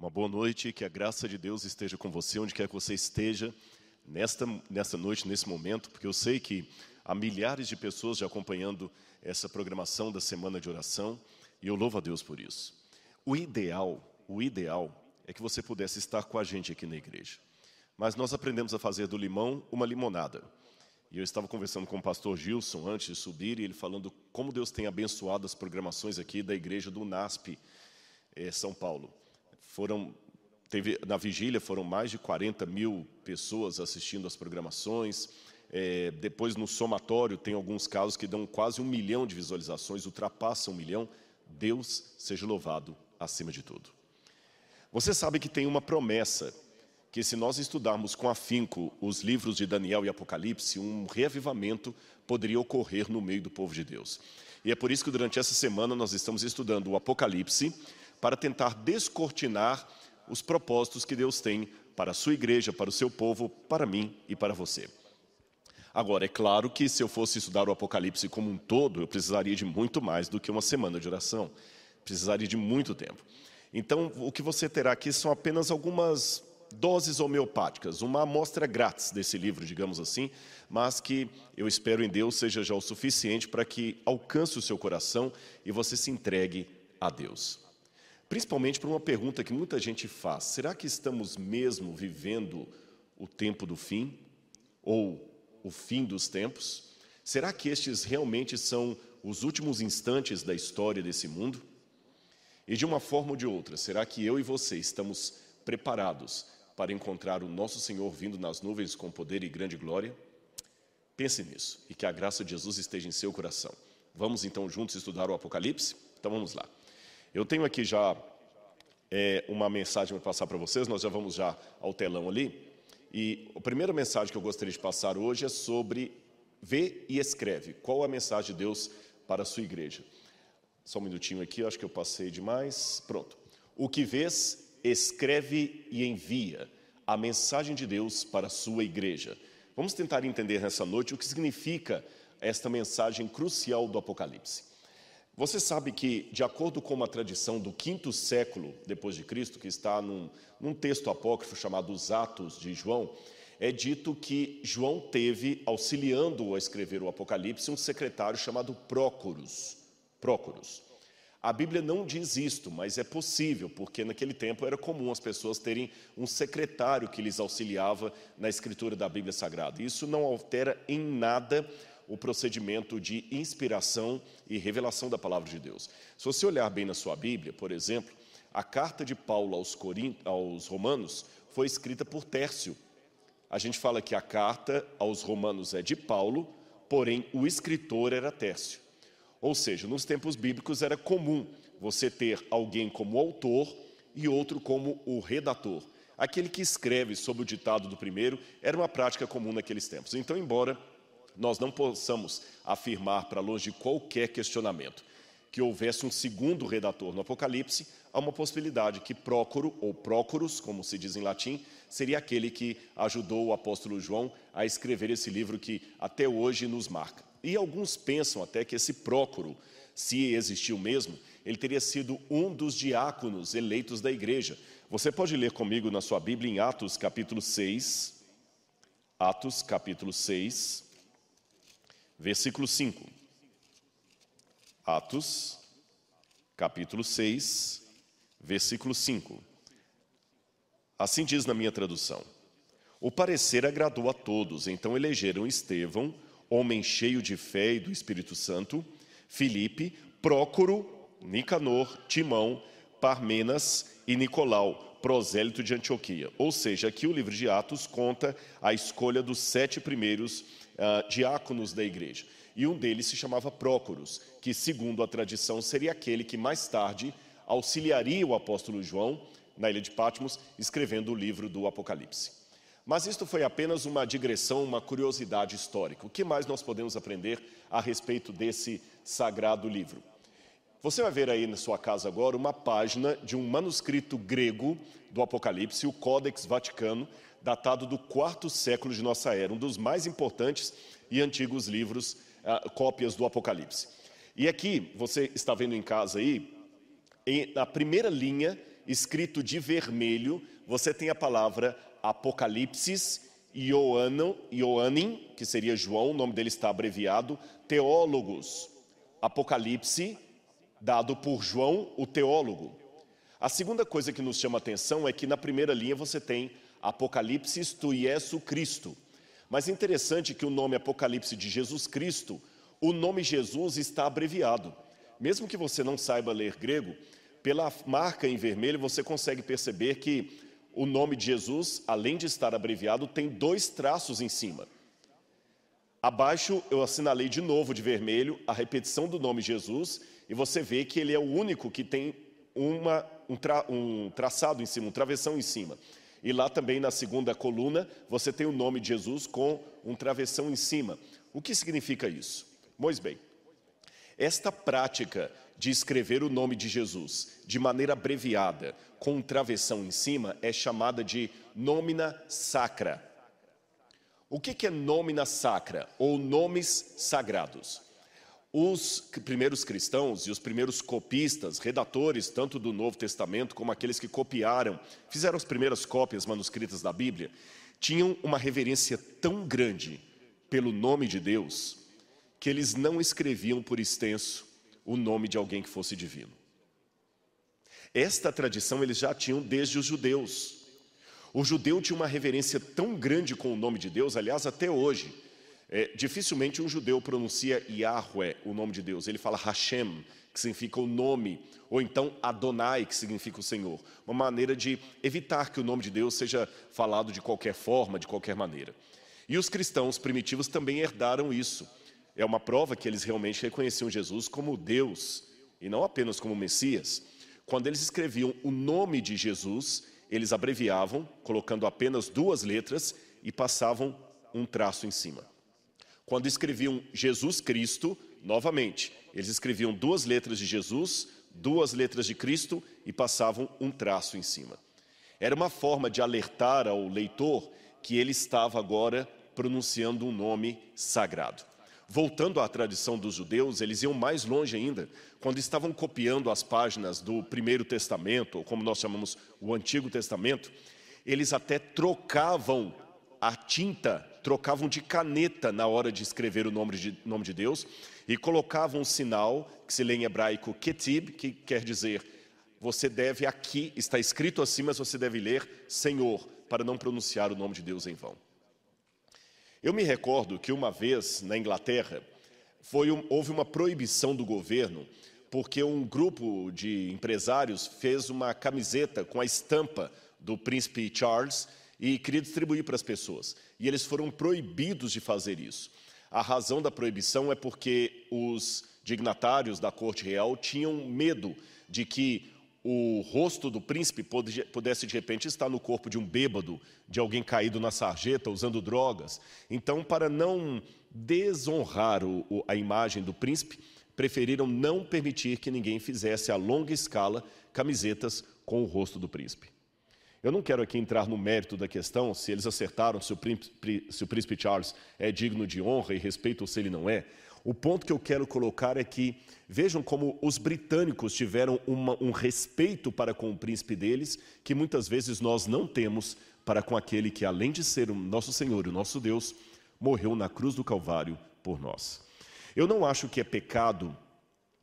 Uma boa noite, que a graça de Deus esteja com você, onde quer que você esteja, nesta, nesta noite, nesse momento, porque eu sei que há milhares de pessoas já acompanhando essa programação da Semana de Oração, e eu louvo a Deus por isso. O ideal, o ideal é que você pudesse estar com a gente aqui na igreja. Mas nós aprendemos a fazer do limão uma limonada. E eu estava conversando com o pastor Gilson antes de subir, e ele falando como Deus tem abençoado as programações aqui da igreja do NASP, eh, São Paulo. Foram, teve, na vigília foram mais de 40 mil pessoas assistindo às programações. É, depois, no somatório, tem alguns casos que dão quase um milhão de visualizações, ultrapassam um milhão. Deus seja louvado acima de tudo. Você sabe que tem uma promessa que se nós estudarmos com afinco os livros de Daniel e Apocalipse, um reavivamento poderia ocorrer no meio do povo de Deus. E é por isso que durante essa semana nós estamos estudando o Apocalipse, para tentar descortinar os propósitos que Deus tem para a sua igreja, para o seu povo, para mim e para você. Agora, é claro que se eu fosse estudar o Apocalipse como um todo, eu precisaria de muito mais do que uma semana de oração. Precisaria de muito tempo. Então, o que você terá aqui são apenas algumas doses homeopáticas, uma amostra grátis desse livro, digamos assim, mas que eu espero em Deus seja já o suficiente para que alcance o seu coração e você se entregue a Deus. Principalmente por uma pergunta que muita gente faz: será que estamos mesmo vivendo o tempo do fim? Ou o fim dos tempos? Será que estes realmente são os últimos instantes da história desse mundo? E de uma forma ou de outra, será que eu e você estamos preparados para encontrar o nosso Senhor vindo nas nuvens com poder e grande glória? Pense nisso e que a graça de Jesus esteja em seu coração. Vamos então juntos estudar o Apocalipse? Então vamos lá. Eu tenho aqui já é, uma mensagem para passar para vocês, nós já vamos já ao telão ali. E a primeira mensagem que eu gostaria de passar hoje é sobre vê e escreve. Qual a mensagem de Deus para a sua igreja? Só um minutinho aqui, acho que eu passei demais. Pronto. O que vês, escreve e envia a mensagem de Deus para a sua igreja. Vamos tentar entender nessa noite o que significa esta mensagem crucial do Apocalipse. Você sabe que, de acordo com uma tradição do quinto século depois de Cristo, que está num, num texto apócrifo chamado Os Atos de João, é dito que João teve, auxiliando a escrever o Apocalipse, um secretário chamado Prócoros. Prócoros. A Bíblia não diz isto, mas é possível, porque naquele tempo era comum as pessoas terem um secretário que lhes auxiliava na escritura da Bíblia Sagrada. Isso não altera em nada o procedimento de inspiração e revelação da palavra de Deus. Se você olhar bem na sua Bíblia, por exemplo, a carta de Paulo aos, aos Romanos foi escrita por Tércio. A gente fala que a carta aos Romanos é de Paulo, porém o escritor era Tércio. Ou seja, nos tempos bíblicos era comum você ter alguém como autor e outro como o redator. Aquele que escreve sob o ditado do primeiro era uma prática comum naqueles tempos. Então, embora nós não possamos afirmar, para longe de qualquer questionamento, que houvesse um segundo redator no Apocalipse, há uma possibilidade que Prócoro, ou Prócoros, como se diz em latim, seria aquele que ajudou o apóstolo João a escrever esse livro que até hoje nos marca. E alguns pensam até que esse Prócoro, se existiu mesmo, ele teria sido um dos diáconos eleitos da igreja. Você pode ler comigo na sua Bíblia em Atos capítulo 6, Atos capítulo 6, versículo 5. Atos, capítulo 6, versículo 5. Assim diz na minha tradução: O parecer agradou a todos, então elegeram Estevão, homem cheio de fé e do Espírito Santo, Filipe, Prócoro, Nicanor, Timão, Parmenas e Nicolau, prosélito de Antioquia. Ou seja, aqui o livro de Atos conta a escolha dos sete primeiros uh, diáconos da igreja. E um deles se chamava Prócoros, que, segundo a tradição, seria aquele que mais tarde auxiliaria o apóstolo João na ilha de Patmos, escrevendo o livro do Apocalipse. Mas isto foi apenas uma digressão, uma curiosidade histórica. O que mais nós podemos aprender a respeito desse sagrado livro? Você vai ver aí na sua casa agora uma página de um manuscrito grego do Apocalipse, o Codex Vaticano, datado do quarto século de nossa era, um dos mais importantes e antigos livros, uh, cópias do Apocalipse. E aqui, você está vendo em casa aí, em, na primeira linha escrito de vermelho, você tem a palavra Apocalipse, Ioano, Ioanim, que seria João, o nome dele está abreviado, Teólogos, Apocalipse, dado por João, o teólogo. A segunda coisa que nos chama atenção é que na primeira linha você tem Apocalipse tu Iesu Cristo. Mas interessante que o nome Apocalipse de Jesus Cristo, o nome Jesus está abreviado. Mesmo que você não saiba ler grego, pela marca em vermelho você consegue perceber que o nome de Jesus, além de estar abreviado, tem dois traços em cima. Abaixo eu assinalei de novo de vermelho a repetição do nome Jesus e você vê que ele é o único que tem uma, um, tra, um traçado em cima, um travessão em cima. E lá também na segunda coluna você tem o nome de Jesus com um travessão em cima. O que significa isso? Pois bem, esta prática de escrever o nome de Jesus de maneira abreviada, com um travessão em cima, é chamada de nómina sacra. O que é nómina sacra ou nomes sagrados? Os primeiros cristãos e os primeiros copistas, redatores tanto do Novo Testamento como aqueles que copiaram, fizeram as primeiras cópias manuscritas da Bíblia, tinham uma reverência tão grande pelo nome de Deus que eles não escreviam por extenso o nome de alguém que fosse divino. Esta tradição eles já tinham desde os judeus. O judeu tinha uma reverência tão grande com o nome de Deus, aliás, até hoje. É, dificilmente um judeu pronuncia Yahweh, o nome de Deus. Ele fala Hashem, que significa o nome, ou então Adonai, que significa o Senhor. Uma maneira de evitar que o nome de Deus seja falado de qualquer forma, de qualquer maneira. E os cristãos primitivos também herdaram isso. É uma prova que eles realmente reconheciam Jesus como Deus e não apenas como Messias. Quando eles escreviam o nome de Jesus, eles abreviavam, colocando apenas duas letras e passavam um traço em cima. Quando escreviam Jesus Cristo, novamente, eles escreviam duas letras de Jesus, duas letras de Cristo e passavam um traço em cima. Era uma forma de alertar ao leitor que ele estava agora pronunciando um nome sagrado. Voltando à tradição dos judeus, eles iam mais longe ainda. Quando estavam copiando as páginas do Primeiro Testamento, ou como nós chamamos o Antigo Testamento, eles até trocavam a tinta, trocavam de caneta na hora de escrever o nome de, nome de Deus e colocavam um sinal que se lê em hebraico ketib, que quer dizer você deve aqui, está escrito assim, mas você deve ler Senhor, para não pronunciar o nome de Deus em vão. Eu me recordo que uma vez na Inglaterra um, houve uma proibição do governo porque um grupo de empresários fez uma camiseta com a estampa do príncipe Charles e queria distribuir para as pessoas. E eles foram proibidos de fazer isso. A razão da proibição é porque os dignatários da corte real tinham medo de que o rosto do príncipe pudesse de repente estar no corpo de um bêbado, de alguém caído na sarjeta, usando drogas. Então, para não desonrar o, a imagem do príncipe, preferiram não permitir que ninguém fizesse a longa escala camisetas com o rosto do príncipe. Eu não quero aqui entrar no mérito da questão, se eles acertaram, se o príncipe, se o príncipe Charles é digno de honra e respeito ou se ele não é. O ponto que eu quero colocar é que vejam como os britânicos tiveram uma, um respeito para com o príncipe deles, que muitas vezes nós não temos para com aquele que, além de ser o nosso Senhor e o nosso Deus, morreu na cruz do Calvário por nós. Eu não acho que é pecado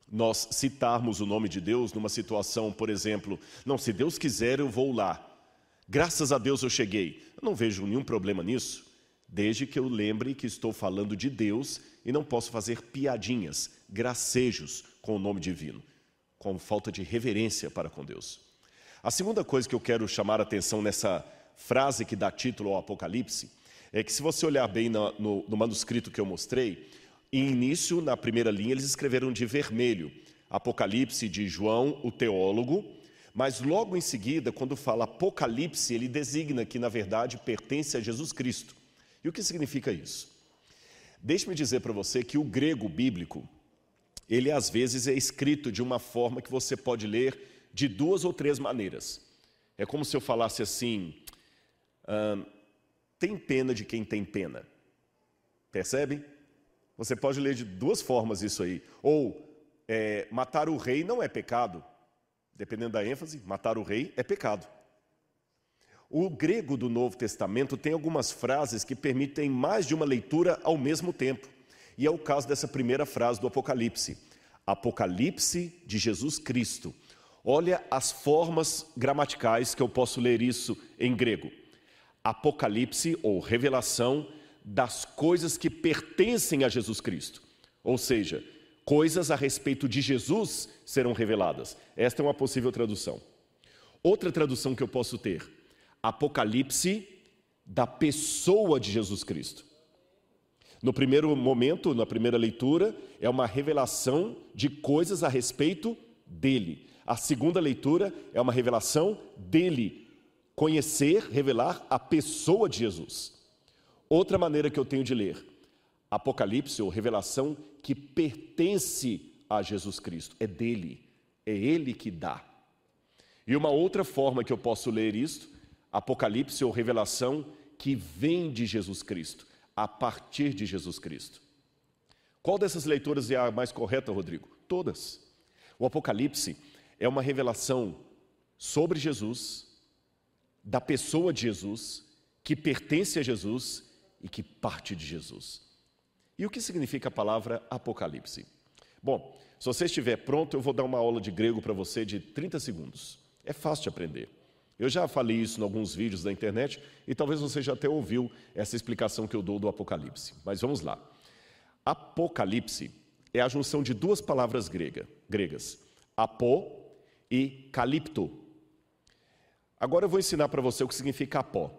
nós citarmos o nome de Deus numa situação, por exemplo, não, se Deus quiser eu vou lá. Graças a Deus eu cheguei. Eu não vejo nenhum problema nisso desde que eu lembre que estou falando de Deus e não posso fazer piadinhas, gracejos com o nome divino, com falta de reverência para com Deus. A segunda coisa que eu quero chamar a atenção nessa frase que dá título ao Apocalipse é que, se você olhar bem no, no, no manuscrito que eu mostrei, em início, na primeira linha, eles escreveram de vermelho Apocalipse de João, o teólogo, mas logo em seguida, quando fala Apocalipse, ele designa que, na verdade, pertence a Jesus Cristo. E o que significa isso? Deixe-me dizer para você que o grego bíblico, ele às vezes é escrito de uma forma que você pode ler de duas ou três maneiras. É como se eu falasse assim: tem pena de quem tem pena. Percebe? Você pode ler de duas formas isso aí. Ou é, matar o rei não é pecado. Dependendo da ênfase, matar o rei é pecado. O grego do Novo Testamento tem algumas frases que permitem mais de uma leitura ao mesmo tempo. E é o caso dessa primeira frase do Apocalipse. Apocalipse de Jesus Cristo. Olha as formas gramaticais que eu posso ler isso em grego. Apocalipse ou revelação das coisas que pertencem a Jesus Cristo. Ou seja, coisas a respeito de Jesus serão reveladas. Esta é uma possível tradução. Outra tradução que eu posso ter Apocalipse da pessoa de Jesus Cristo. No primeiro momento, na primeira leitura, é uma revelação de coisas a respeito dele. A segunda leitura é uma revelação dele, conhecer, revelar a pessoa de Jesus. Outra maneira que eu tenho de ler, Apocalipse ou revelação que pertence a Jesus Cristo, é dele, é ele que dá. E uma outra forma que eu posso ler isto Apocalipse ou revelação que vem de Jesus Cristo, a partir de Jesus Cristo. Qual dessas leituras é a mais correta, Rodrigo? Todas. O Apocalipse é uma revelação sobre Jesus, da pessoa de Jesus, que pertence a Jesus e que parte de Jesus. E o que significa a palavra Apocalipse? Bom, se você estiver pronto, eu vou dar uma aula de grego para você de 30 segundos. É fácil de aprender. Eu já falei isso em alguns vídeos da internet e talvez você já até ouviu essa explicação que eu dou do Apocalipse. Mas vamos lá. Apocalipse é a junção de duas palavras grega, gregas, apó e calipto. Agora eu vou ensinar para você o que significa apó.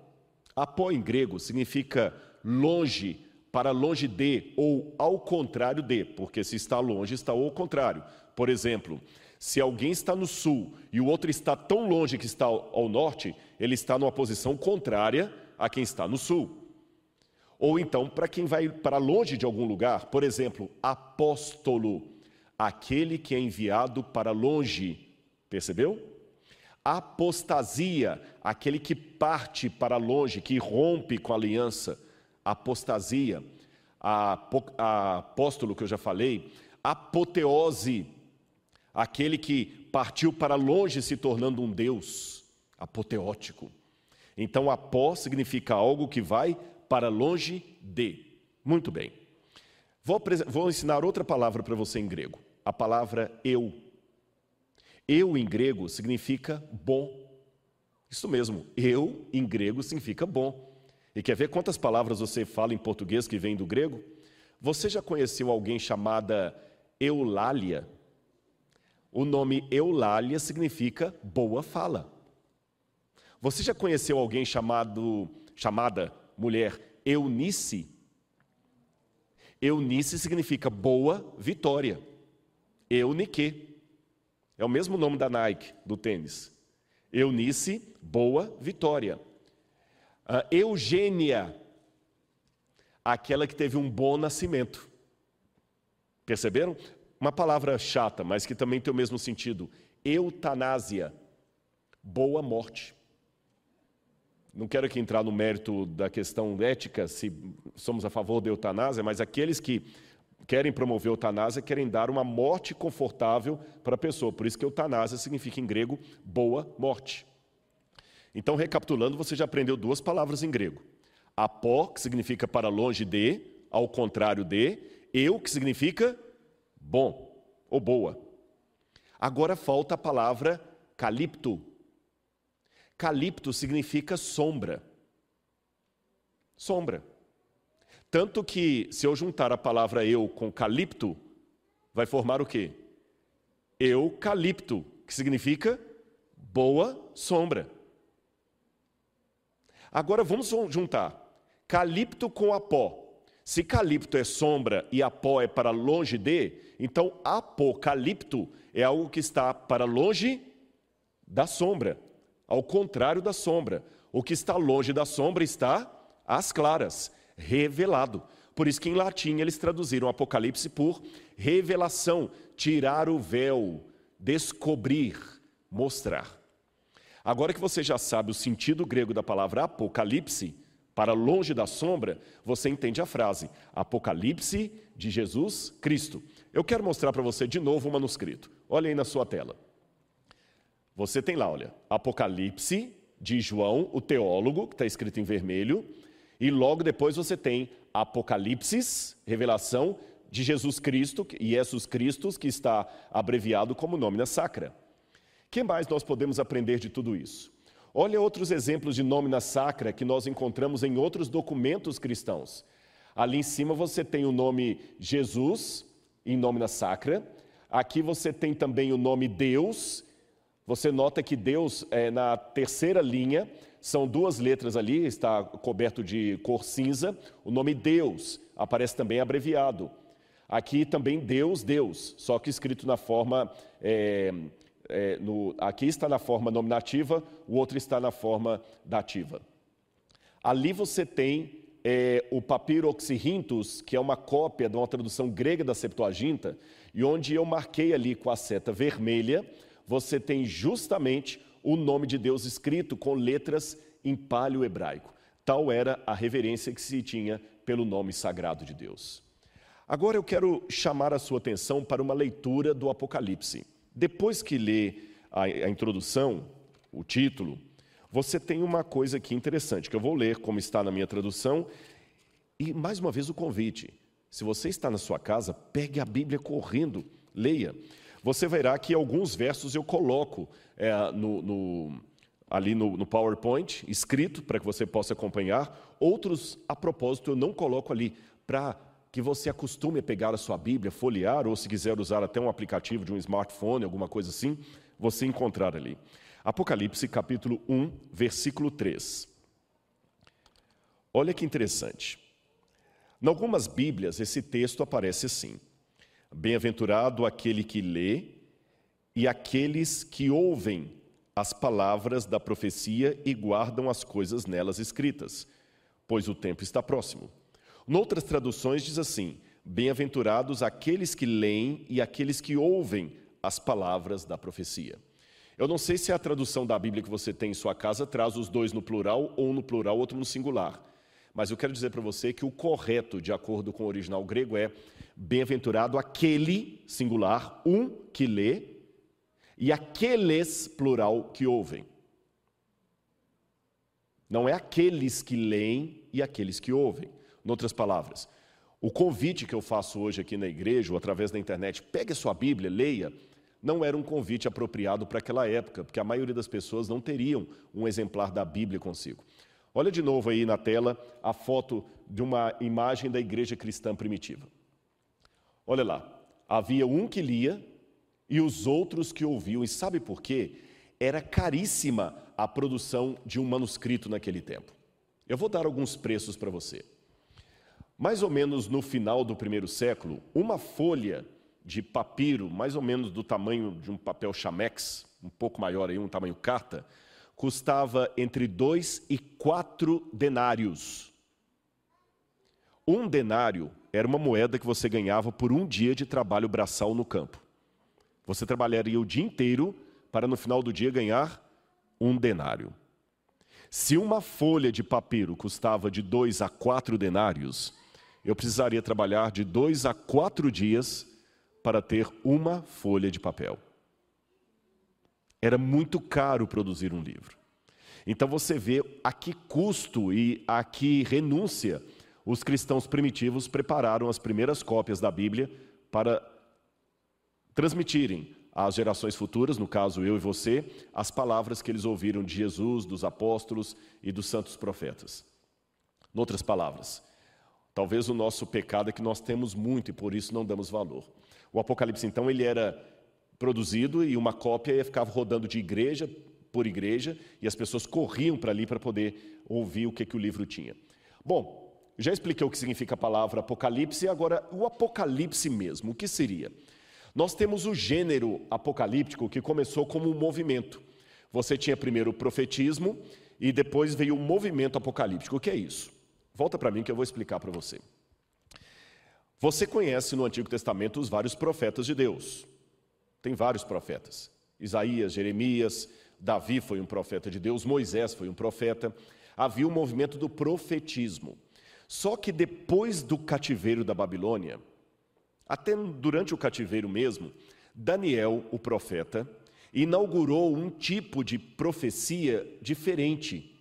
Apó em grego significa longe, para longe de ou ao contrário de, porque se está longe está ao contrário. Por exemplo, se alguém está no sul e o outro está tão longe que está ao norte, ele está numa posição contrária a quem está no sul. Ou então, para quem vai para longe de algum lugar, por exemplo, apóstolo, aquele que é enviado para longe. Percebeu? Apostasia, aquele que parte para longe, que rompe com a aliança. Apostasia. A, a apóstolo que eu já falei. Apoteose, aquele que partiu para longe se tornando um Deus apoteótico. Então, apó significa algo que vai para longe de. Muito bem. Vou, vou ensinar outra palavra para você em grego. A palavra eu. Eu em grego significa bom. Isso mesmo, eu em grego significa bom. E quer ver quantas palavras você fala em português que vem do grego? Você já conheceu alguém chamada Eulália? O nome Eulália significa boa fala. Você já conheceu alguém chamado, chamada mulher Eunice? Eunice significa boa vitória. Eunique. É o mesmo nome da Nike, do tênis. Eunice, boa vitória. Uh, Eugênia, aquela que teve um bom nascimento. Perceberam? uma palavra chata, mas que também tem o mesmo sentido: eutanásia, boa morte. Não quero aqui entrar no mérito da questão ética, se somos a favor da eutanásia, mas aqueles que querem promover eutanásia querem dar uma morte confortável para a pessoa. Por isso que eutanásia significa em grego boa morte. Então, recapitulando, você já aprendeu duas palavras em grego: apó, que significa para longe de, ao contrário de, eu, que significa bom ou boa. Agora falta a palavra calipto. Calipto significa sombra. Sombra. Tanto que, se eu juntar a palavra eu com calipto, vai formar o quê? Eucalipto, que significa boa sombra. Agora vamos juntar calipto com apó. Se calipto é sombra e apó é para longe de, então apocalipto é algo que está para longe da sombra, ao contrário da sombra. O que está longe da sombra está às claras, revelado. Por isso que em latim eles traduziram Apocalipse por revelação, tirar o véu, descobrir, mostrar. Agora que você já sabe o sentido grego da palavra Apocalipse, para longe da sombra, você entende a frase Apocalipse de Jesus Cristo. Eu quero mostrar para você de novo o manuscrito. Olha aí na sua tela. Você tem lá, olha, Apocalipse de João, o teólogo, que está escrito em vermelho, e logo depois você tem Apocalipse, revelação de Jesus Cristo, e Jesus Cristo, que está abreviado como Nômina Sacra. Que mais nós podemos aprender de tudo isso? Olha outros exemplos de Nômina Sacra que nós encontramos em outros documentos cristãos. Ali em cima você tem o nome Jesus, em Nômina Sacra. Aqui você tem também o nome Deus, você nota que Deus, é, na terceira linha, são duas letras ali, está coberto de cor cinza. O nome Deus aparece também abreviado. Aqui também Deus, Deus, só que escrito na forma. É, é, no, aqui está na forma nominativa, o outro está na forma dativa. Ali você tem é, o papiro oxirrintus, que é uma cópia de uma tradução grega da Septuaginta, e onde eu marquei ali com a seta vermelha você tem justamente o nome de Deus escrito com letras em palio hebraico. Tal era a reverência que se tinha pelo nome sagrado de Deus. Agora eu quero chamar a sua atenção para uma leitura do Apocalipse. Depois que lê a, a introdução, o título, você tem uma coisa aqui interessante, que eu vou ler como está na minha tradução, e mais uma vez o convite. Se você está na sua casa, pegue a Bíblia correndo, leia você verá que alguns versos eu coloco é, no, no, ali no, no PowerPoint, escrito, para que você possa acompanhar. Outros, a propósito, eu não coloco ali, para que você acostume a pegar a sua Bíblia, folhear, ou se quiser usar até um aplicativo de um smartphone, alguma coisa assim, você encontrar ali. Apocalipse capítulo 1, versículo 3. Olha que interessante. Em algumas Bíblias, esse texto aparece assim: Bem-aventurado aquele que lê e aqueles que ouvem as palavras da profecia e guardam as coisas nelas escritas, pois o tempo está próximo. Noutras traduções diz assim: Bem-aventurados aqueles que leem e aqueles que ouvem as palavras da profecia. Eu não sei se a tradução da Bíblia que você tem em sua casa traz os dois no plural ou no plural, outro no singular. Mas eu quero dizer para você que o correto, de acordo com o original grego, é Bem-aventurado aquele, singular, um que lê, e aqueles, plural, que ouvem. Não é aqueles que leem e aqueles que ouvem. Outras palavras, o convite que eu faço hoje aqui na igreja, ou através da internet, pegue a sua Bíblia, leia, não era um convite apropriado para aquela época, porque a maioria das pessoas não teriam um exemplar da Bíblia consigo. Olha de novo aí na tela a foto de uma imagem da igreja cristã primitiva. Olha lá, havia um que lia e os outros que ouviam. E sabe por quê? Era caríssima a produção de um manuscrito naquele tempo. Eu vou dar alguns preços para você. Mais ou menos no final do primeiro século, uma folha de papiro, mais ou menos do tamanho de um papel chamex, um pouco maior aí, um tamanho carta, custava entre dois e quatro denários. Um denário era uma moeda que você ganhava por um dia de trabalho braçal no campo. Você trabalharia o dia inteiro para no final do dia ganhar um denário. Se uma folha de papiro custava de dois a quatro denários, eu precisaria trabalhar de dois a quatro dias para ter uma folha de papel. Era muito caro produzir um livro. Então você vê a que custo e a que renúncia os cristãos primitivos prepararam as primeiras cópias da Bíblia para transmitirem às gerações futuras, no caso eu e você, as palavras que eles ouviram de Jesus, dos apóstolos e dos santos profetas. Em outras palavras, talvez o nosso pecado é que nós temos muito e por isso não damos valor. O Apocalipse, então, ele era produzido e uma cópia ia ficar rodando de igreja por igreja e as pessoas corriam para ali para poder ouvir o que, que o livro tinha. Bom, já expliquei o que significa a palavra apocalipse, agora o apocalipse mesmo, o que seria? Nós temos o gênero apocalíptico que começou como um movimento. Você tinha primeiro o profetismo e depois veio o movimento apocalíptico. O que é isso? Volta para mim que eu vou explicar para você. Você conhece no Antigo Testamento os vários profetas de Deus. Tem vários profetas. Isaías, Jeremias, Davi foi um profeta de Deus, Moisés foi um profeta. Havia o movimento do profetismo. Só que depois do cativeiro da Babilônia, até durante o cativeiro mesmo, Daniel, o profeta, inaugurou um tipo de profecia diferente.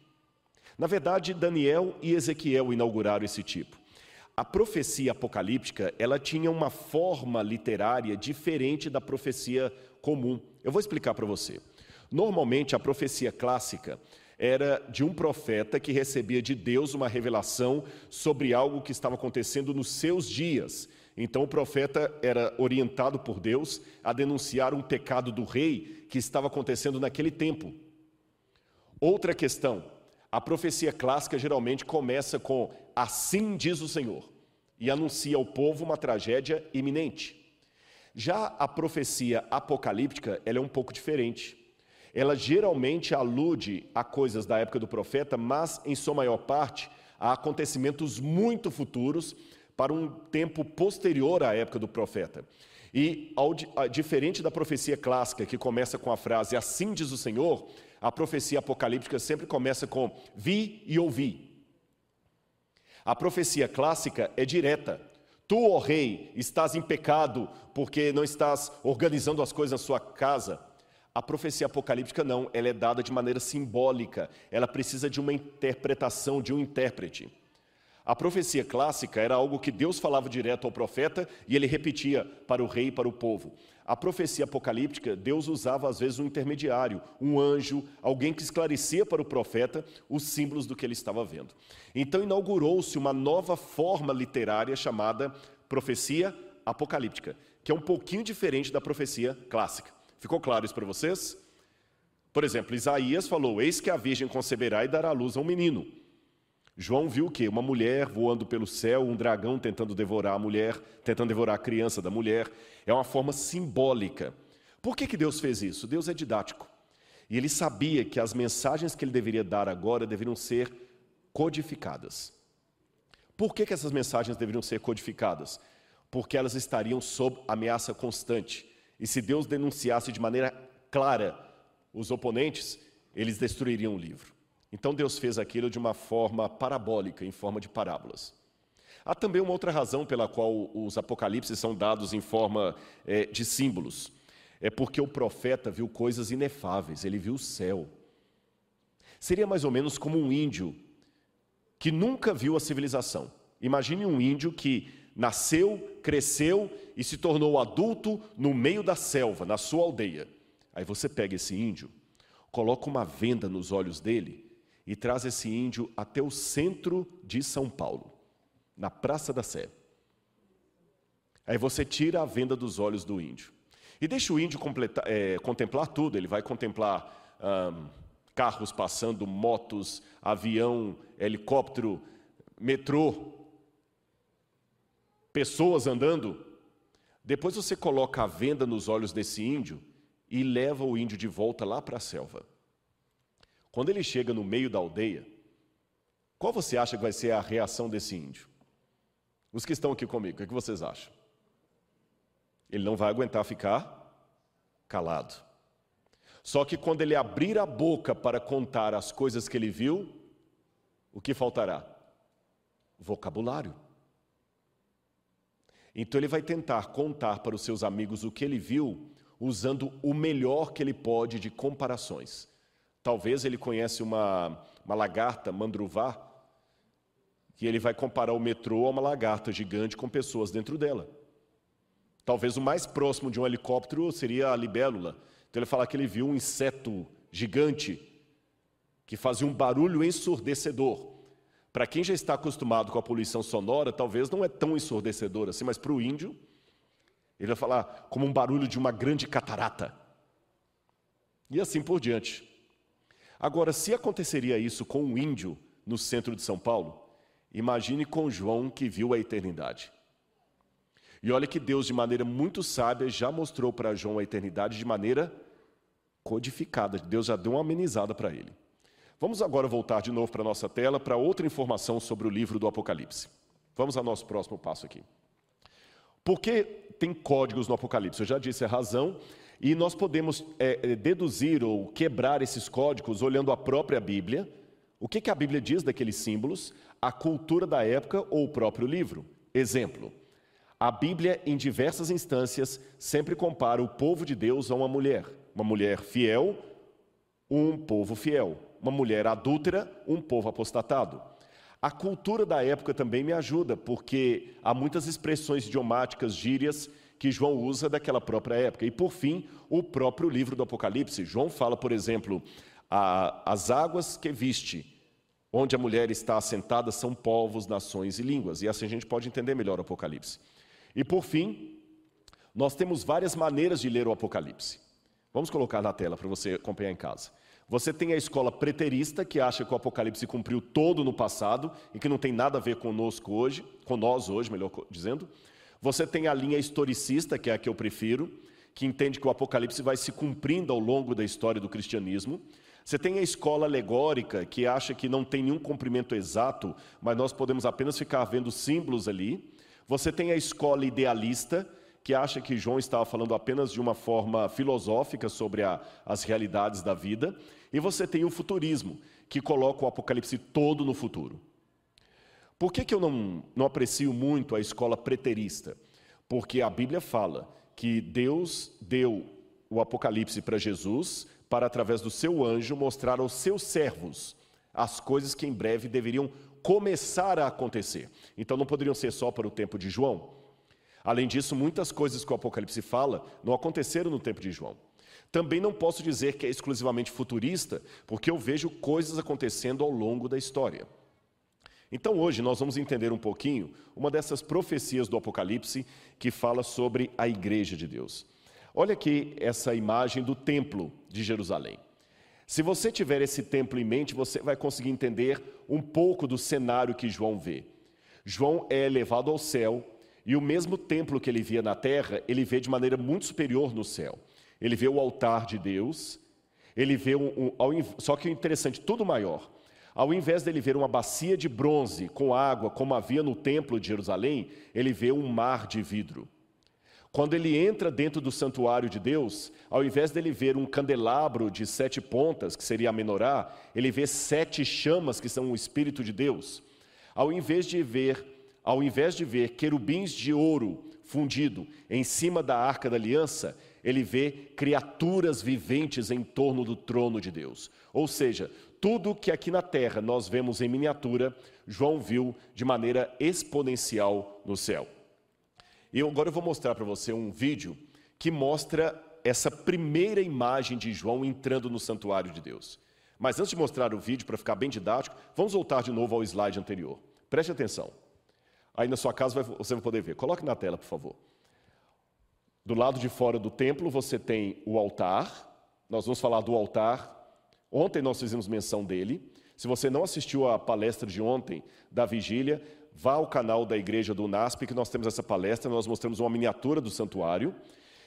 Na verdade, Daniel e Ezequiel inauguraram esse tipo. A profecia apocalíptica, ela tinha uma forma literária diferente da profecia comum. Eu vou explicar para você. Normalmente, a profecia clássica era de um profeta que recebia de Deus uma revelação sobre algo que estava acontecendo nos seus dias. Então, o profeta era orientado por Deus a denunciar um pecado do rei que estava acontecendo naquele tempo. Outra questão: a profecia clássica geralmente começa com assim diz o Senhor e anuncia ao povo uma tragédia iminente. Já a profecia apocalíptica, ela é um pouco diferente. Ela geralmente alude a coisas da época do profeta, mas em sua maior parte a acontecimentos muito futuros para um tempo posterior à época do profeta. E ao, diferente da profecia clássica, que começa com a frase assim diz o Senhor, a profecia apocalíptica sempre começa com vi e ouvi. A profecia clássica é direta. Tu, ó rei, estás em pecado porque não estás organizando as coisas na sua casa. A profecia apocalíptica não, ela é dada de maneira simbólica, ela precisa de uma interpretação, de um intérprete. A profecia clássica era algo que Deus falava direto ao profeta e ele repetia para o rei e para o povo. A profecia apocalíptica, Deus usava às vezes um intermediário, um anjo, alguém que esclarecia para o profeta os símbolos do que ele estava vendo. Então inaugurou-se uma nova forma literária chamada profecia apocalíptica, que é um pouquinho diferente da profecia clássica. Ficou claro isso para vocês? Por exemplo, Isaías falou: Eis que a virgem conceberá e dará à luz a um menino. João viu o quê? Uma mulher voando pelo céu, um dragão tentando devorar a mulher, tentando devorar a criança da mulher. É uma forma simbólica. Por que, que Deus fez isso? Deus é didático. E ele sabia que as mensagens que ele deveria dar agora deveriam ser codificadas. Por que, que essas mensagens deveriam ser codificadas? Porque elas estariam sob ameaça constante. E se Deus denunciasse de maneira clara os oponentes, eles destruiriam o livro. Então Deus fez aquilo de uma forma parabólica, em forma de parábolas. Há também uma outra razão pela qual os apocalipses são dados em forma é, de símbolos. É porque o profeta viu coisas inefáveis, ele viu o céu. Seria mais ou menos como um índio que nunca viu a civilização. Imagine um índio que nasceu, cresceu e se tornou adulto no meio da selva, na sua aldeia. Aí você pega esse índio, coloca uma venda nos olhos dele e traz esse índio até o centro de São Paulo, na Praça da Sé. Aí você tira a venda dos olhos do índio. E deixa o índio é, contemplar tudo, ele vai contemplar carros passando, motos, avião, helicóptero, metrô, pessoas andando. Depois você coloca a venda nos olhos desse índio e leva o índio de volta lá para a selva. Quando ele chega no meio da aldeia, qual você acha que vai ser a reação desse índio? Os que estão aqui comigo, o que, vocês acham? Ele não vai aguentar ficar calado. Só que quando ele abrir a boca para contar as coisas que ele viu, o que faltará? Vocabulário. Então ele vai tentar contar para os seus amigos o que ele viu, usando o melhor que ele pode de comparações. Talvez ele conhece uma, uma lagarta, mandruvá, que ele vai comparar o metrô a uma lagarta gigante com pessoas dentro dela. Talvez o mais próximo de um helicóptero seria a libélula. Então ele fala que ele viu um inseto gigante que fazia um barulho ensurdecedor. Para quem já está acostumado com a poluição sonora, talvez não é tão ensurdecedor assim, mas para o índio, ele vai falar como um barulho de uma grande catarata. E assim por diante. Agora, se aconteceria isso com um índio no centro de São Paulo, imagine com João que viu a eternidade. E olha que Deus, de maneira muito sábia, já mostrou para João a eternidade de maneira codificada. Deus já deu uma amenizada para ele. Vamos agora voltar de novo para a nossa tela para outra informação sobre o livro do Apocalipse. Vamos ao nosso próximo passo aqui. Por que tem códigos no Apocalipse? Eu já disse a razão e nós podemos é, é, deduzir ou quebrar esses códigos olhando a própria Bíblia. O que, que a Bíblia diz daqueles símbolos, a cultura da época ou o próprio livro. Exemplo: a Bíblia, em diversas instâncias, sempre compara o povo de Deus a uma mulher, uma mulher fiel, um povo fiel. Uma mulher adúltera, um povo apostatado. A cultura da época também me ajuda, porque há muitas expressões idiomáticas, gírias, que João usa daquela própria época. E, por fim, o próprio livro do Apocalipse. João fala, por exemplo, as águas que viste, onde a mulher está assentada, são povos, nações e línguas. E assim a gente pode entender melhor o Apocalipse. E, por fim, nós temos várias maneiras de ler o Apocalipse. Vamos colocar na tela para você acompanhar em casa. Você tem a escola preterista, que acha que o Apocalipse cumpriu todo no passado e que não tem nada a ver conosco hoje, com nós hoje, melhor dizendo. Você tem a linha historicista, que é a que eu prefiro, que entende que o Apocalipse vai se cumprindo ao longo da história do cristianismo. Você tem a escola alegórica, que acha que não tem nenhum cumprimento exato, mas nós podemos apenas ficar vendo símbolos ali. Você tem a escola idealista, que acha que João estava falando apenas de uma forma filosófica sobre a, as realidades da vida. E você tem o futurismo, que coloca o Apocalipse todo no futuro. Por que, que eu não, não aprecio muito a escola preterista? Porque a Bíblia fala que Deus deu o Apocalipse para Jesus para, através do seu anjo, mostrar aos seus servos as coisas que em breve deveriam começar a acontecer. Então não poderiam ser só para o tempo de João. Além disso, muitas coisas que o Apocalipse fala não aconteceram no tempo de João. Também não posso dizer que é exclusivamente futurista, porque eu vejo coisas acontecendo ao longo da história. Então hoje nós vamos entender um pouquinho uma dessas profecias do Apocalipse que fala sobre a igreja de Deus. Olha aqui essa imagem do templo de Jerusalém. Se você tiver esse templo em mente, você vai conseguir entender um pouco do cenário que João vê. João é elevado ao céu e o mesmo templo que ele via na terra, ele vê de maneira muito superior no céu. Ele vê o altar de Deus, ele vê um, um só que é interessante, tudo maior. Ao invés dele ver uma bacia de bronze com água, como havia no templo de Jerusalém, ele vê um mar de vidro. Quando ele entra dentro do santuário de Deus, ao invés dele ver um candelabro de sete pontas, que seria a menorá, ele vê sete chamas, que são o Espírito de Deus. Ao invés de ver, ao invés de ver querubins de ouro fundido em cima da arca da aliança, ele vê criaturas viventes em torno do trono de Deus. Ou seja, tudo que aqui na terra nós vemos em miniatura, João viu de maneira exponencial no céu. E agora eu vou mostrar para você um vídeo que mostra essa primeira imagem de João entrando no santuário de Deus. Mas antes de mostrar o vídeo, para ficar bem didático, vamos voltar de novo ao slide anterior. Preste atenção. Aí na sua casa você vai poder ver. Coloque na tela, por favor. Do lado de fora do templo você tem o altar. Nós vamos falar do altar Ontem nós fizemos menção dele. Se você não assistiu à palestra de ontem da vigília, vá ao canal da igreja do NASP, que nós temos essa palestra, nós mostramos uma miniatura do santuário.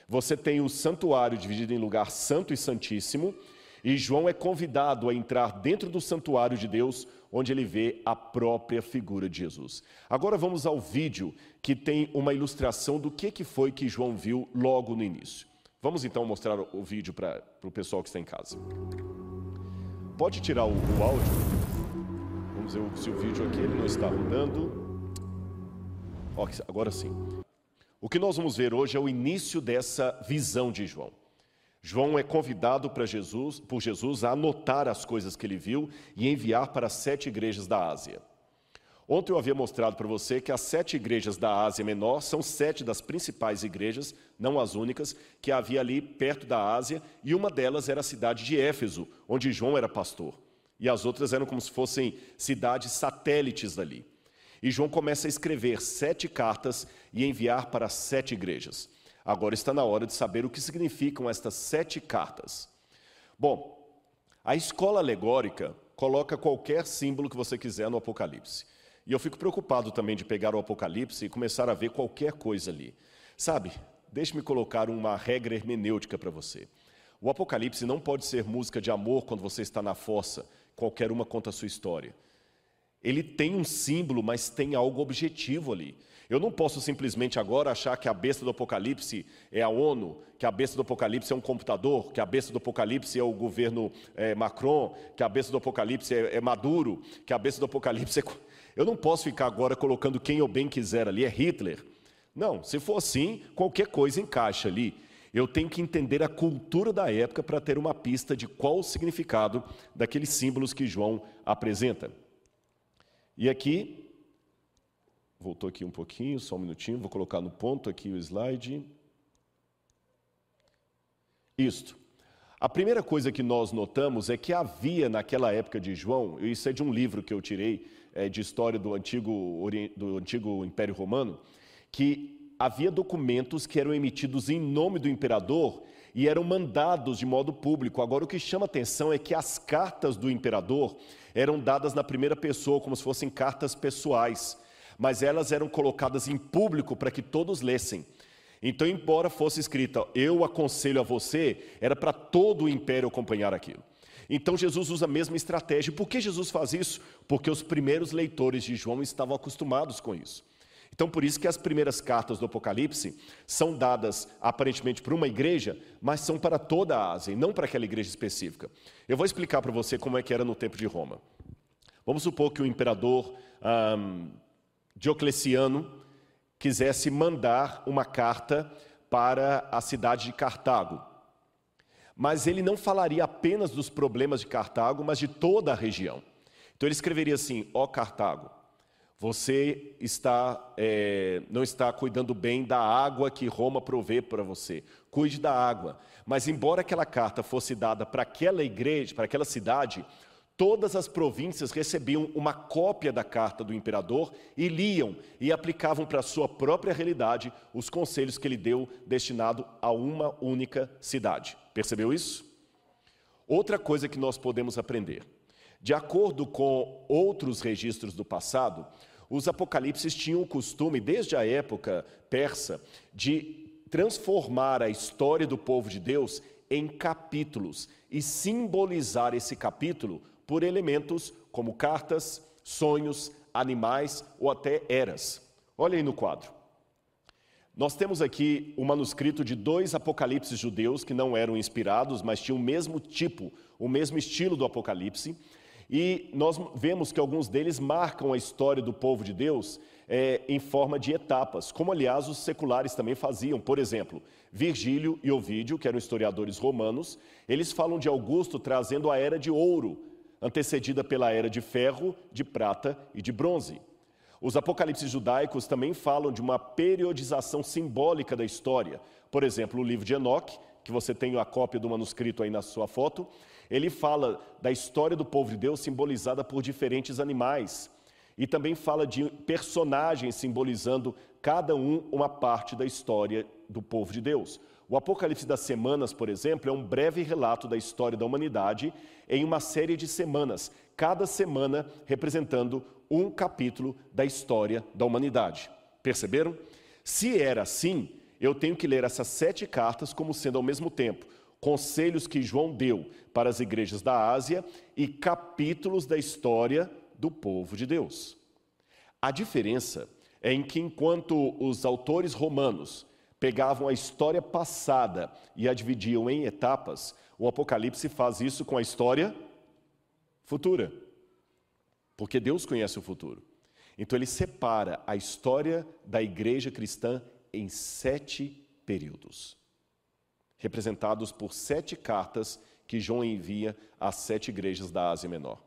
Você tem o santuário dividido em lugar santo e santíssimo, e João é convidado a entrar dentro do santuário de Deus, onde ele vê a própria figura de Jesus. Agora vamos ao vídeo que tem uma ilustração do que, que foi que João viu logo no início. Vamos então mostrar o vídeo para o pessoal que está em casa. Pode tirar o, o áudio. Vamos ver se o vídeo aqui ele não está rodando. Ó, agora sim. O que nós vamos ver hoje é o início dessa visão de João. João é convidado Jesus, por Jesus a anotar as coisas que ele viu e enviar para as sete igrejas da Ásia. Ontem eu havia mostrado para você que as sete igrejas da Ásia Menor são sete das principais igrejas, não as únicas, que havia ali perto da Ásia, e uma delas era a cidade de Éfeso, onde João era pastor. E as outras eram como se fossem cidades satélites dali. E João começa a escrever sete cartas e enviar para sete igrejas. Agora está na hora de saber o que significam estas sete cartas. Bom, a escola alegórica coloca qualquer símbolo que você quiser no Apocalipse. E eu fico preocupado também de pegar o Apocalipse e começar a ver qualquer coisa ali. Sabe, deixe-me colocar uma regra hermenêutica para você. O Apocalipse não pode ser música de amor quando você está na fossa, qualquer uma conta a sua história. Ele tem um símbolo, mas tem algo objetivo ali. Eu não posso simplesmente agora achar que a besta do Apocalipse é a ONU, que a besta do Apocalipse é um computador, que a besta do Apocalipse é o governo é, Macron, que a besta do Apocalipse é, é Maduro, que a besta do Apocalipse é. Eu não posso ficar agora colocando quem eu bem quiser ali, é Hitler. Não, se for assim, qualquer coisa encaixa ali. Eu tenho que entender a cultura da época para ter uma pista de qual o significado daqueles símbolos que João apresenta. E aqui, voltou aqui um pouquinho, só um minutinho, vou colocar no ponto aqui o slide. Isto. A primeira coisa que nós notamos é que havia naquela época de João, isso é de um livro que eu tirei de história do antigo, do antigo Império Romano, que havia documentos que eram emitidos em nome do imperador e eram mandados de modo público. Agora, o que chama atenção é que as cartas do imperador eram dadas na primeira pessoa, como se fossem cartas pessoais, mas elas eram colocadas em público para que todos lessem. Então, embora fosse escrita, eu aconselho a você, era para todo o império acompanhar aquilo. Então, Jesus usa a mesma estratégia. Por que Jesus faz isso? Porque os primeiros leitores de João estavam acostumados com isso. Então, por isso que as primeiras cartas do Apocalipse são dadas aparentemente para uma igreja, mas são para toda a Ásia, e não para aquela igreja específica. Eu vou explicar para você como é que era no tempo de Roma. Vamos supor que o imperador Diocleciano quisesse mandar uma carta para a cidade de Cartago. Mas ele não falaria apenas dos problemas de Cartago, mas de toda a região. Então ele escreveria assim: Ó Cartago, você está, é, não está cuidando bem da água que Roma provê para você. Cuide da água. Mas embora aquela carta fosse dada para aquela igreja, para aquela cidade, Todas as províncias recebiam uma cópia da carta do imperador e liam e aplicavam para sua própria realidade os conselhos que ele deu destinado a uma única cidade. Percebeu isso? Outra coisa que nós podemos aprender. De acordo com outros registros do passado, os apocalipses tinham o costume, desde a época persa, de transformar a história do povo de Deus em capítulos e simbolizar esse capítulo por elementos como cartas, sonhos, animais ou até eras. Olha aí no quadro. Nós temos aqui o manuscrito de dois apocalipses judeus que não eram inspirados, mas tinham o mesmo tipo, o mesmo estilo do Apocalipse. E nós vemos que alguns deles marcam a história do povo de Deus é, em forma de etapas, como aliás os seculares também faziam. Por exemplo, Virgílio e Ovídio, que eram historiadores romanos, eles falam de Augusto trazendo a era de ouro, antecedida pela era de ferro, de prata e de bronze. Os apocalipses judaicos também falam de uma periodização simbólica da história. Por exemplo, o livro de Enoque, que você tem a cópia do manuscrito aí na sua foto, ele fala da história do povo de Deus simbolizada por diferentes animais. E também fala de personagens simbolizando cada um uma parte da história do povo de Deus. O Apocalipse das Semanas, por exemplo, é um breve relato da história da humanidade em uma série de semanas, cada semana representando um capítulo da história da humanidade. Perceberam? Se era assim, eu tenho que ler essas sete cartas como sendo ao mesmo tempo conselhos que João deu para as igrejas da Ásia e capítulos da história do povo de Deus. A diferença é em que, enquanto os autores romanos pegavam a história passada e a dividiam em etapas, o Apocalipse faz isso com a história futura. Porque Deus conhece o futuro. Então ele separa a história da igreja cristã em sete períodos, representados por sete cartas que João envia às sete igrejas da Ásia Menor.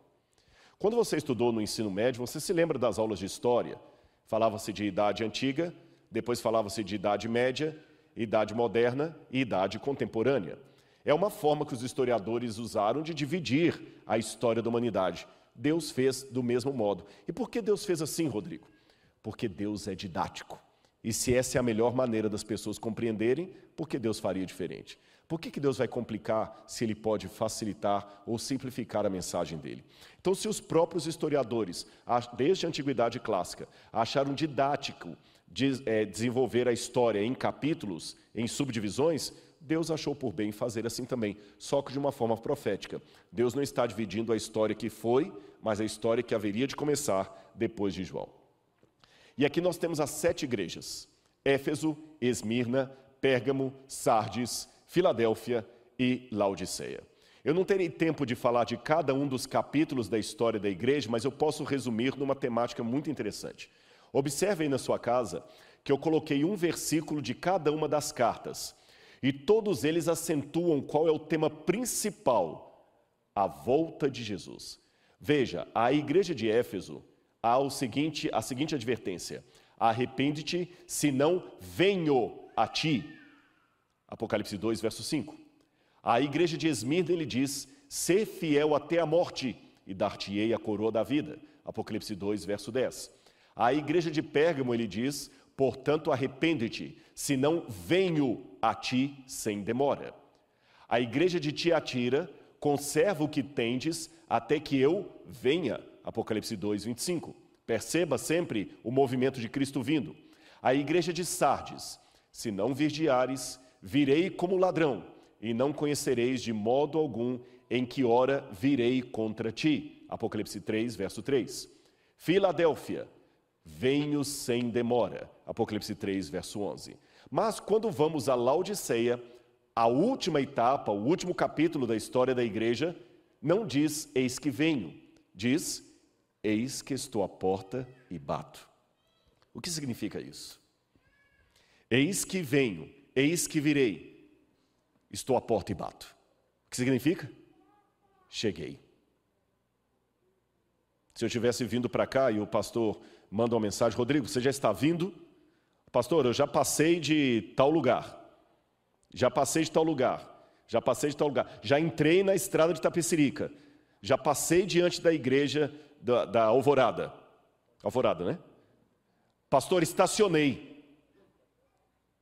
Quando você estudou no ensino médio, você se lembra das aulas de história? Falava-se de idade antiga, depois falava-se de idade média, idade moderna e idade contemporânea. É uma forma que os historiadores usaram de dividir a história da humanidade. Deus fez do mesmo modo. E por que Deus fez assim, Rodrigo? Porque Deus é didático. E se essa é a melhor maneira das pessoas compreenderem, por que Deus faria diferente? Por que, que Deus vai complicar se Ele pode facilitar ou simplificar a mensagem dele? Então, se os próprios historiadores, desde a antiguidade clássica, acharam didático é, desenvolver a história em capítulos, em subdivisões, Deus achou por bem fazer assim também, só que de uma forma profética. Deus não está dividindo a história que foi, mas a história que haveria de começar depois de João. E aqui nós temos as sete igrejas: Éfeso, Esmirna, Pérgamo, Sardes, Filadélfia e Laodiceia. Eu não terei tempo de falar de cada um dos capítulos da história da igreja, mas eu posso resumir numa temática muito interessante. Observe aí na sua casa que eu coloquei um versículo de cada uma das cartas. E todos eles acentuam qual é o tema principal: a volta de Jesus. Veja, a igreja de Éfeso há o seguinte, a seguinte advertência: arrepende-te, senão venho a ti. Apocalipse 2, verso 5. A igreja de Esmirna ele diz: ser fiel até a morte, e dar-te-ei a coroa da vida. Apocalipse 2, verso 10. A igreja de Pérgamo ele diz: portanto, arrepende-te, senão venho a ti sem demora. A igreja de Tiatira conserva o que tendes até que eu venha. Apocalipse 2, 25. Perceba sempre o movimento de Cristo vindo. A igreja de Sardes, se não vigiares, virei como ladrão, e não conhecereis de modo algum em que hora virei contra ti. Apocalipse 3, verso 3. Filadélfia, venho sem demora. Apocalipse 3, verso 11. Mas quando vamos a Laodiceia, a última etapa, o último capítulo da história da igreja, não diz eis que venho, diz Eis que estou à porta e bato. O que significa isso? Eis que venho, eis que virei, estou à porta e bato. O que significa? Cheguei. Se eu tivesse vindo para cá e o pastor manda uma mensagem, Rodrigo, você já está vindo? Pastor, eu já passei de tal lugar. Já passei de tal lugar. Já passei de tal lugar. Já entrei na estrada de Tapecerica. Já passei diante da igreja da, da alvorada. Alvorada, né? Pastor, estacionei.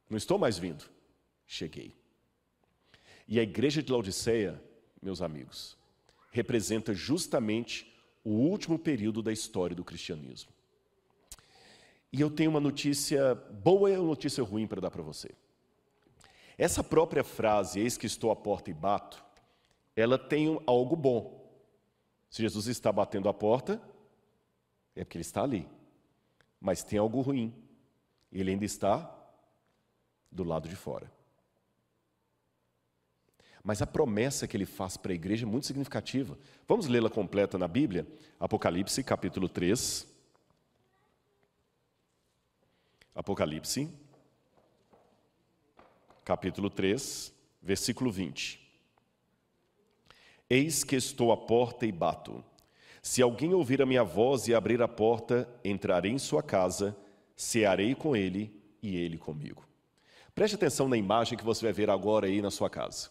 Não estou mais vindo. Cheguei. E a igreja de Laodiceia, meus amigos, representa justamente o último período da história do cristianismo. E eu tenho uma notícia boa e uma notícia ruim para dar para você. Essa própria frase, eis que estou à porta e bato, ela tem algo bom. Se Jesus está batendo a porta, é porque ele está ali. Mas tem algo ruim. Ele ainda está do lado de fora. Mas a promessa que ele faz para a igreja é muito significativa. Vamos lê-la completa na Bíblia? Apocalipse, capítulo 3. Apocalipse, capítulo 3, versículo 20. Eis que estou à porta e bato. Se alguém ouvir a minha voz e abrir a porta, entrarei em sua casa, cearei com ele e ele comigo. Preste atenção na imagem que você vai ver agora aí na sua casa.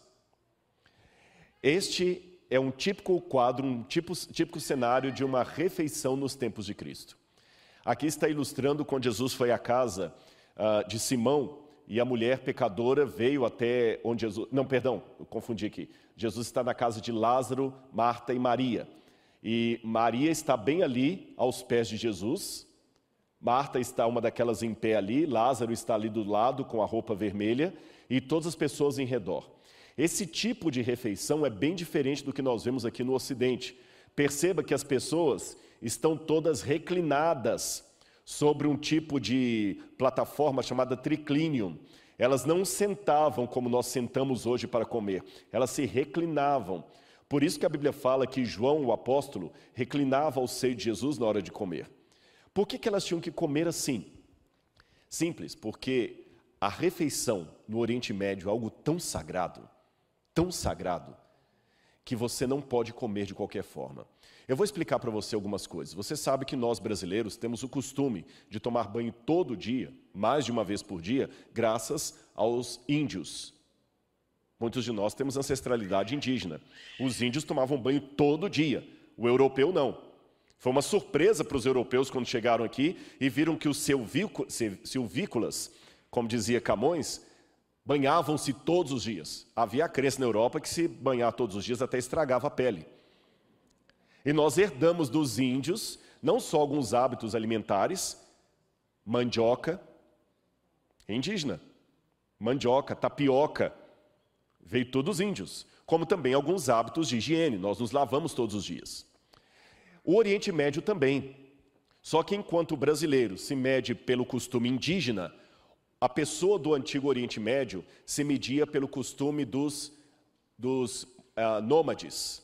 Este é um típico quadro, um típico, típico cenário de uma refeição nos tempos de Cristo. Aqui está ilustrando quando Jesus foi à casa uh, de Simão e a mulher pecadora veio até onde Jesus. Não, perdão, confundi aqui. Jesus está na casa de Lázaro, Marta e Maria. E Maria está bem ali, aos pés de Jesus. Marta está uma daquelas em pé ali, Lázaro está ali do lado com a roupa vermelha e todas as pessoas em redor. Esse tipo de refeição é bem diferente do que nós vemos aqui no Ocidente. Perceba que as pessoas estão todas reclinadas sobre um tipo de plataforma chamada triclinium. Elas não sentavam como nós sentamos hoje para comer, elas se reclinavam. Por isso que a Bíblia fala que João, o apóstolo, reclinava ao seio de Jesus na hora de comer. Por que, que elas tinham que comer assim? Simples, porque a refeição no Oriente Médio é algo tão sagrado, tão sagrado, que você não pode comer de qualquer forma. Eu vou explicar para você algumas coisas. Você sabe que nós brasileiros temos o costume de tomar banho todo dia, mais de uma vez por dia, graças aos índios. Muitos de nós temos ancestralidade indígena. Os índios tomavam banho todo dia, o europeu não. Foi uma surpresa para os europeus quando chegaram aqui e viram que os silvícolas, como dizia Camões, banhavam-se todos os dias. Havia a crença na Europa que se banhar todos os dias até estragava a pele. E nós herdamos dos índios não só alguns hábitos alimentares, mandioca, indígena, mandioca, tapioca, veio todos os índios, como também alguns hábitos de higiene, nós nos lavamos todos os dias. O Oriente Médio também. Só que enquanto o brasileiro se mede pelo costume indígena, a pessoa do antigo Oriente Médio se media pelo costume dos, dos uh, nômades,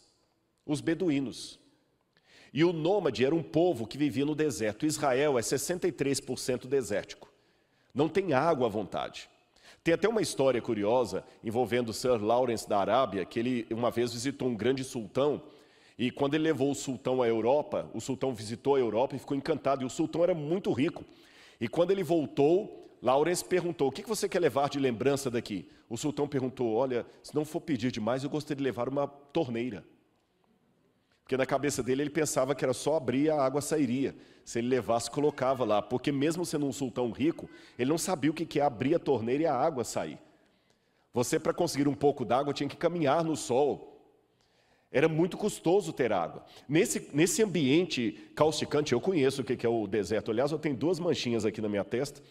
os beduínos. E o nômade era um povo que vivia no deserto. Israel é 63% desértico. Não tem água à vontade. Tem até uma história curiosa envolvendo Sir Lawrence da Arábia, que ele uma vez visitou um grande sultão, e quando ele levou o sultão à Europa, o sultão visitou a Europa e ficou encantado, e o sultão era muito rico. E quando ele voltou, Lawrence perguntou: O que você quer levar de lembrança daqui? O sultão perguntou: Olha, se não for pedir demais, eu gostaria de levar uma torneira. Porque na cabeça dele ele pensava que era só abrir e a água sairia. Se ele levasse, colocava lá. Porque mesmo sendo um sultão rico, ele não sabia o que é abrir a torneira e a água sair. Você, para conseguir um pouco d'água, tinha que caminhar no sol. Era muito custoso ter água. Nesse, nesse ambiente causticante, eu conheço o que é o deserto. Aliás, eu tenho duas manchinhas aqui na minha testa,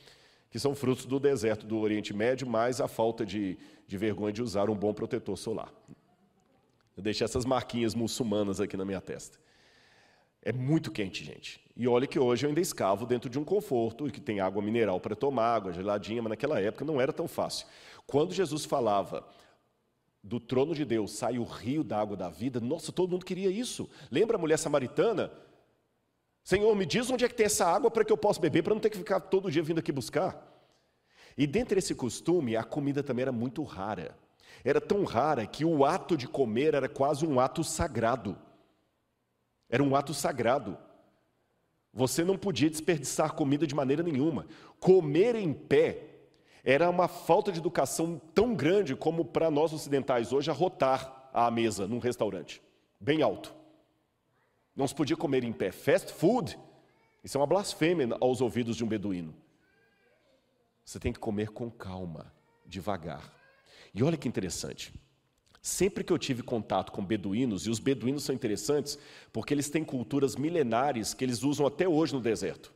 que são frutos do deserto do Oriente Médio, mais a falta de, de vergonha de usar um bom protetor solar. Eu deixei essas marquinhas muçulmanas aqui na minha testa. É muito quente, gente. E olha que hoje eu ainda escavo dentro de um conforto, que tem água mineral para tomar, água geladinha, mas naquela época não era tão fácil. Quando Jesus falava do trono de Deus sai o rio da água da vida, nossa, todo mundo queria isso. Lembra a mulher samaritana? Senhor, me diz onde é que tem essa água para que eu possa beber, para não ter que ficar todo dia vindo aqui buscar. E dentro desse costume, a comida também era muito rara era tão rara que o ato de comer era quase um ato sagrado. Era um ato sagrado. Você não podia desperdiçar comida de maneira nenhuma. Comer em pé era uma falta de educação tão grande como para nós ocidentais hoje arrotar à mesa num restaurante, bem alto. Não se podia comer em pé. Fast food, isso é uma blasfêmia aos ouvidos de um beduíno. Você tem que comer com calma, devagar. E olha que interessante. Sempre que eu tive contato com beduínos, e os beduínos são interessantes porque eles têm culturas milenares que eles usam até hoje no deserto.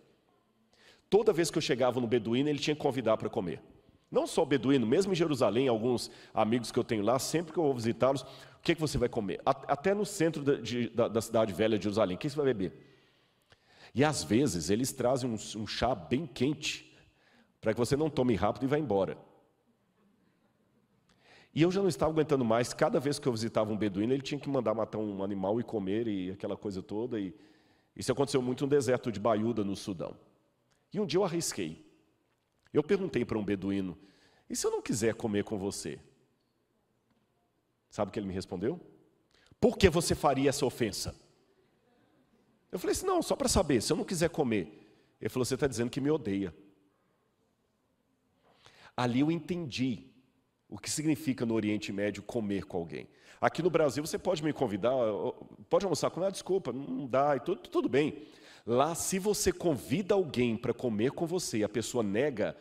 Toda vez que eu chegava no beduíno, ele tinha que convidar para comer. Não só o beduíno, mesmo em Jerusalém, alguns amigos que eu tenho lá, sempre que eu vou visitá-los, o que, é que você vai comer? Até no centro da, de, da, da cidade velha de Jerusalém, o que você vai beber? E às vezes eles trazem um, um chá bem quente, para que você não tome rápido e vá embora. E eu já não estava aguentando mais, cada vez que eu visitava um beduíno, ele tinha que mandar matar um animal e comer e aquela coisa toda. E isso aconteceu muito no deserto de Baiuda, no Sudão. E um dia eu arrisquei. Eu perguntei para um beduíno: e se eu não quiser comer com você? Sabe o que ele me respondeu? Por que você faria essa ofensa? Eu falei assim: não, só para saber, se eu não quiser comer. Ele falou: você está dizendo que me odeia. Ali eu entendi o que significa no Oriente Médio comer com alguém. Aqui no Brasil você pode me convidar, pode almoçar com ah, desculpa, não dá, e tudo, tudo bem. Lá, se você convida alguém para comer com você e a pessoa nega,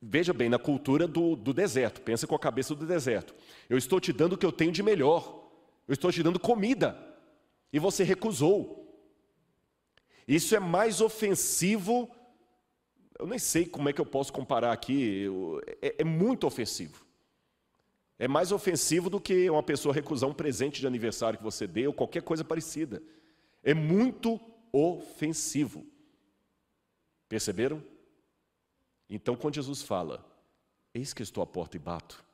veja bem, na cultura do, do deserto, pensa com a cabeça do deserto. Eu estou te dando o que eu tenho de melhor, eu estou te dando comida, e você recusou. Isso é mais ofensivo, eu nem sei como é que eu posso comparar aqui, é, é muito ofensivo. É mais ofensivo do que uma pessoa recusar um presente de aniversário que você deu, ou qualquer coisa parecida. É muito ofensivo. Perceberam? Então, quando Jesus fala, Eis que estou à porta e bato.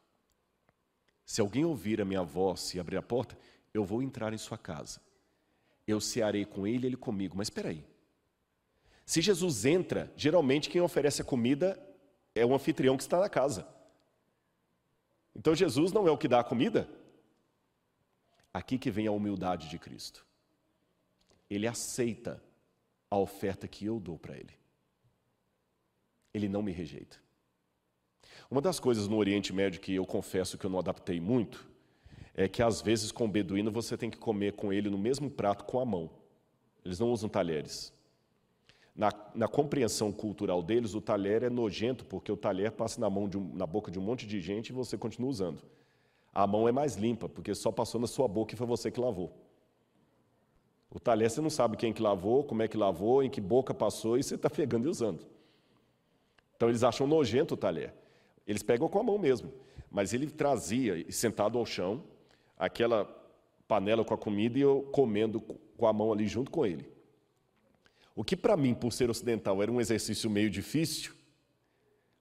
Se alguém ouvir a minha voz e abrir a porta, eu vou entrar em sua casa. Eu cearei com ele ele comigo. Mas espera aí. Se Jesus entra, geralmente quem oferece a comida é o anfitrião que está na casa. Então Jesus não é o que dá a comida? Aqui que vem a humildade de Cristo. Ele aceita a oferta que eu dou para ele. Ele não me rejeita. Uma das coisas no Oriente Médio que eu confesso que eu não adaptei muito é que às vezes com o beduíno você tem que comer com ele no mesmo prato com a mão. Eles não usam talheres. Na, na, compreensão cultural deles, o talher é nojento, porque o talher passa na, mão um, na boca de um monte de gente e você continua usando. A mão é mais limpa, porque só passou na sua boca e foi você que lavou. O talher você não sabe quem que lavou, como é que lavou, em que boca passou e você está pegando e usando. Então eles acham nojento o talher. Eles pegam com a mão mesmo. Mas ele trazia, sentado ao chão, aquela panela com a comida e eu comendo com a mão ali junto com ele. O que para mim, por ser ocidental, era um exercício meio difícil,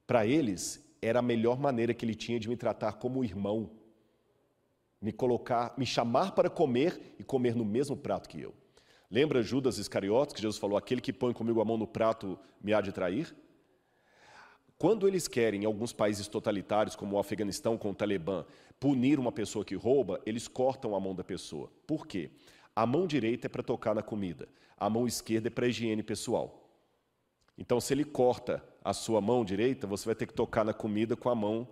para eles era a melhor maneira que ele tinha de me tratar como irmão, me colocar, me chamar para comer e comer no mesmo prato que eu. Lembra Judas Iscariotes que Jesus falou: "Aquele que põe comigo a mão no prato me há de trair"? Quando eles querem, em alguns países totalitários, como o Afeganistão com o Talibã, punir uma pessoa que rouba, eles cortam a mão da pessoa. Por quê? A mão direita é para tocar na comida, a mão esquerda é para higiene pessoal. Então, se ele corta a sua mão direita, você vai ter que tocar na comida com a mão.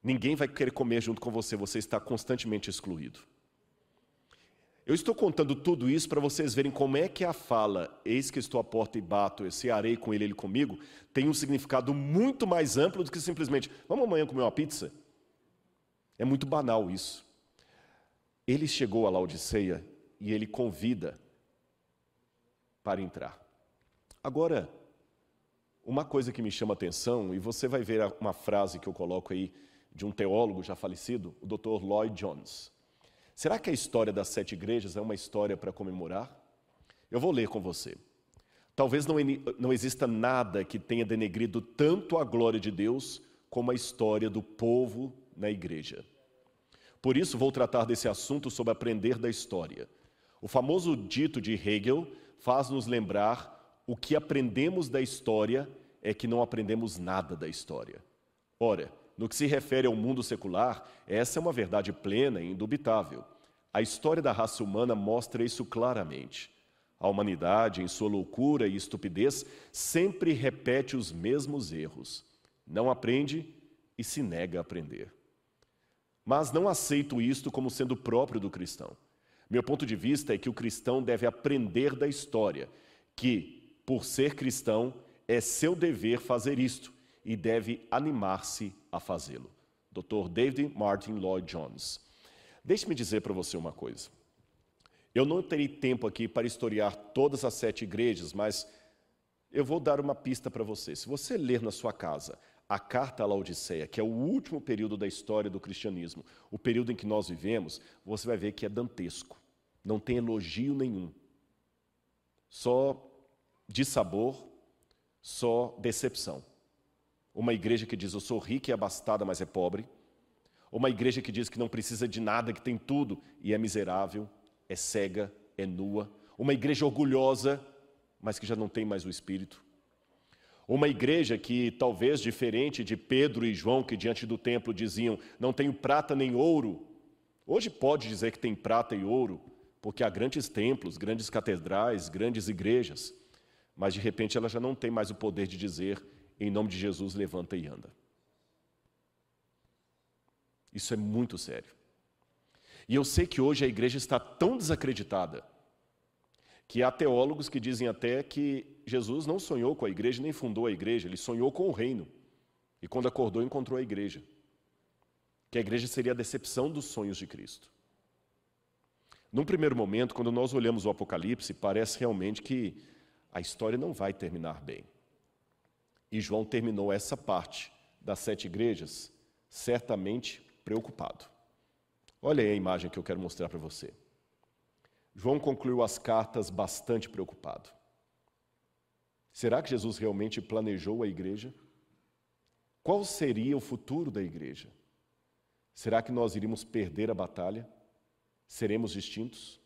Ninguém vai querer comer junto com você, você está constantemente excluído. Eu estou contando tudo isso para vocês verem como é que a fala, eis que estou à porta e bato, eu cearei com ele, ele comigo, tem um significado muito mais amplo do que simplesmente, vamos amanhã comer uma pizza? É muito banal isso. Ele chegou a Laodiceia e ele convida para entrar. Agora, uma coisa que me chama atenção, e você vai ver uma frase que eu coloco aí de um teólogo já falecido, o Dr. Lloyd Jones. Será que a história das sete igrejas é uma história para comemorar? Eu vou ler com você. Talvez não, não exista nada que tenha denegrido tanto a glória de Deus como a história do povo na igreja. Por isso, vou tratar desse assunto sobre aprender da história. O famoso dito de Hegel faz nos lembrar o que aprendemos da história é que não aprendemos nada da história. Ora, no que se refere ao mundo secular, essa é uma verdade plena e indubitável. A história da raça humana mostra isso claramente. A humanidade, em sua loucura e estupidez, sempre repete os mesmos erros. Não aprende e se nega a aprender. Mas não aceito isto como sendo próprio do cristão. Meu ponto de vista é que o cristão deve aprender da história, que, por ser cristão, é seu dever fazer isto e deve animar-se a fazê-lo. Dr. David Martin Lloyd Jones. Deixe-me dizer para você uma coisa. Eu não terei tempo aqui para historiar todas as sete igrejas, mas eu vou dar uma pista para você. Se você ler na sua casa a carta à Laodiceia, que é o último período da história do cristianismo, o período em que nós vivemos, você vai ver que é dantesco. Não tem elogio nenhum. Só dissabor, só decepção. Uma igreja que diz eu sou rica e abastada, mas é pobre. Uma igreja que diz que não precisa de nada, que tem tudo e é miserável, é cega, é nua. Uma igreja orgulhosa, mas que já não tem mais o espírito. Uma igreja que, talvez diferente de Pedro e João, que diante do templo diziam: Não tenho prata nem ouro. Hoje pode dizer que tem prata e ouro, porque há grandes templos, grandes catedrais, grandes igrejas. Mas de repente ela já não tem mais o poder de dizer: em nome de Jesus, levanta e anda. Isso é muito sério. E eu sei que hoje a igreja está tão desacreditada que há teólogos que dizem até que Jesus não sonhou com a igreja nem fundou a igreja, ele sonhou com o reino. E quando acordou, encontrou a igreja. Que a igreja seria a decepção dos sonhos de Cristo. Num primeiro momento, quando nós olhamos o Apocalipse, parece realmente que a história não vai terminar bem. E João terminou essa parte das sete igrejas certamente preocupado. Olha aí a imagem que eu quero mostrar para você. João concluiu as cartas bastante preocupado. Será que Jesus realmente planejou a igreja? Qual seria o futuro da igreja? Será que nós iríamos perder a batalha? Seremos distintos?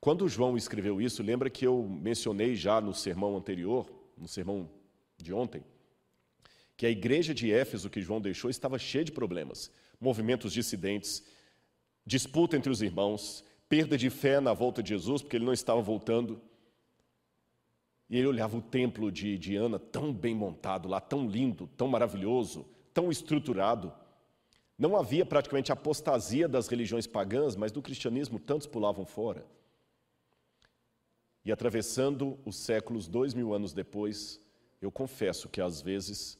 Quando João escreveu isso, lembra que eu mencionei já no sermão anterior, no sermão de ontem, que a igreja de Éfeso que João deixou estava cheia de problemas, movimentos dissidentes, disputa entre os irmãos, perda de fé na volta de Jesus, porque ele não estava voltando. E ele olhava o templo de Diana tão bem montado lá, tão lindo, tão maravilhoso, tão estruturado. Não havia praticamente apostasia das religiões pagãs, mas do cristianismo tantos pulavam fora. E atravessando os séculos, dois mil anos depois, eu confesso que às vezes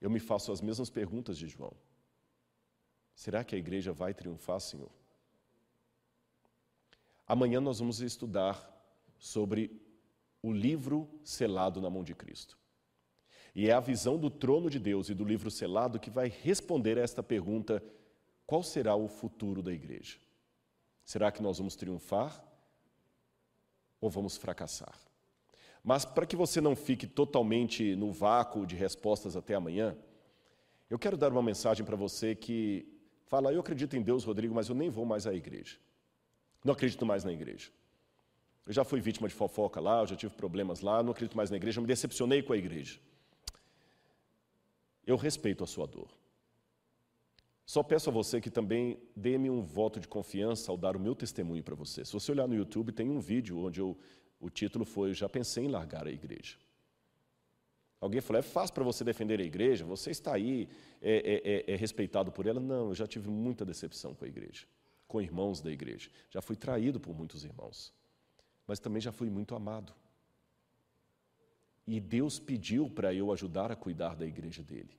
eu me faço as mesmas perguntas de João. Será que a igreja vai triunfar, Senhor? Amanhã nós vamos estudar sobre o livro selado na mão de Cristo. E é a visão do trono de Deus e do livro selado que vai responder a esta pergunta: qual será o futuro da igreja? Será que nós vamos triunfar ou vamos fracassar? Mas para que você não fique totalmente no vácuo de respostas até amanhã, eu quero dar uma mensagem para você que fala: Eu acredito em Deus, Rodrigo, mas eu nem vou mais à igreja. Não acredito mais na igreja. Eu já fui vítima de fofoca lá, eu já tive problemas lá, não acredito mais na igreja, eu me decepcionei com a igreja. Eu respeito a sua dor. Só peço a você que também dê-me um voto de confiança ao dar o meu testemunho para você. Se você olhar no YouTube, tem um vídeo onde eu, o título foi Já pensei em largar a igreja. Alguém falou, é fácil para você defender a igreja, você está aí, é, é, é, é, respeitado por ela. Não, eu já tive muita decepção com a igreja, com irmãos da igreja. Já fui traído por muitos irmãos, mas também já fui muito amado. E Deus pediu para eu ajudar a cuidar da igreja dele.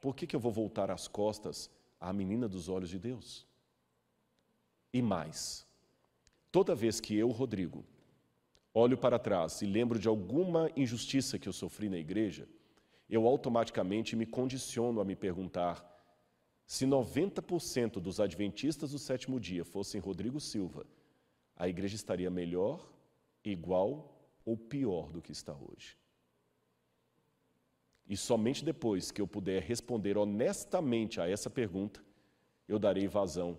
Por que, que eu vou voltar as costas à menina dos olhos de Deus? E mais, toda vez que eu, Rodrigo, olho para trás e lembro de alguma injustiça que eu sofri na igreja, eu automaticamente me condiciono a me perguntar se 90% dos adventistas do sétimo dia fossem Rodrigo Silva, a igreja estaria melhor, igual ou pior do que está hoje. E somente depois que eu puder responder honestamente a essa pergunta, eu darei vazão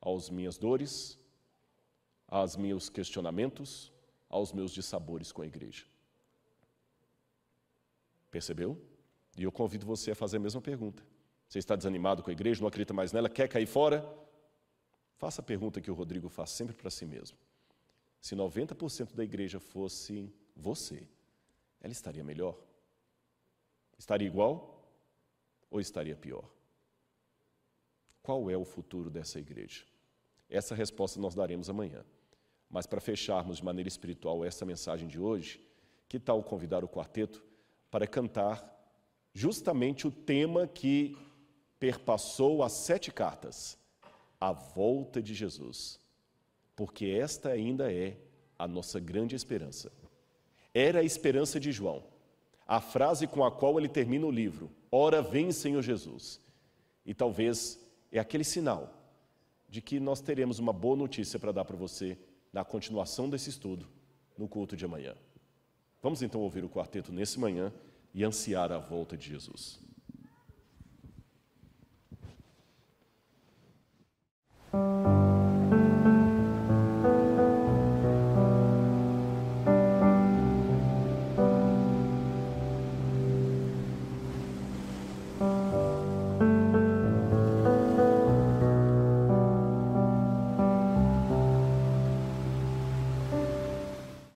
às minhas dores, aos meus questionamentos, aos meus dissabores com a igreja. Percebeu? E eu convido você a fazer a mesma pergunta. Você está desanimado com a igreja, não acredita mais nela, quer cair fora? Faça a pergunta que o Rodrigo faz sempre para si mesmo. Se 90% da igreja fosse você, ela estaria melhor? Estaria igual ou estaria pior? Qual é o futuro dessa igreja? Essa resposta nós daremos amanhã. Mas para fecharmos de maneira espiritual essa mensagem de hoje, que tal convidar o quarteto para cantar justamente o tema que perpassou as sete cartas, a volta de Jesus. Porque esta ainda é a nossa grande esperança. Era a esperança de João, a frase com a qual ele termina o livro: Ora vem, Senhor Jesus. E talvez é aquele sinal de que nós teremos uma boa notícia para dar para você na continuação desse estudo no culto de amanhã. Vamos então ouvir o quarteto nesse manhã e ansiar a volta de Jesus.